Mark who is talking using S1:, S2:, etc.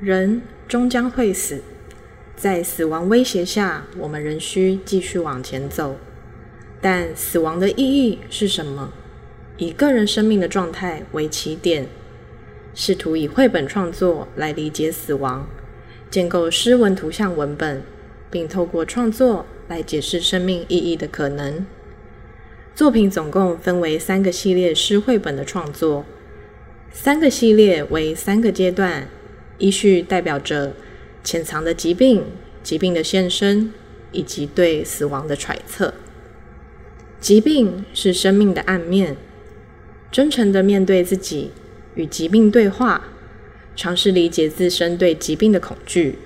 S1: 人终将会死，在死亡威胁下，我们仍需继续往前走。但死亡的意义是什么？以个人生命的状态为起点，试图以绘本创作来理解死亡，建构诗文图像文本，并透过创作来解释生命意义的可能。作品总共分为三个系列诗绘本的创作，三个系列为三个阶段，依序代表着潜藏的疾病、疾病的现身以及对死亡的揣测。疾病是生命的暗面，真诚的面对自己，与疾病对话，尝试理解自身对疾病的恐惧。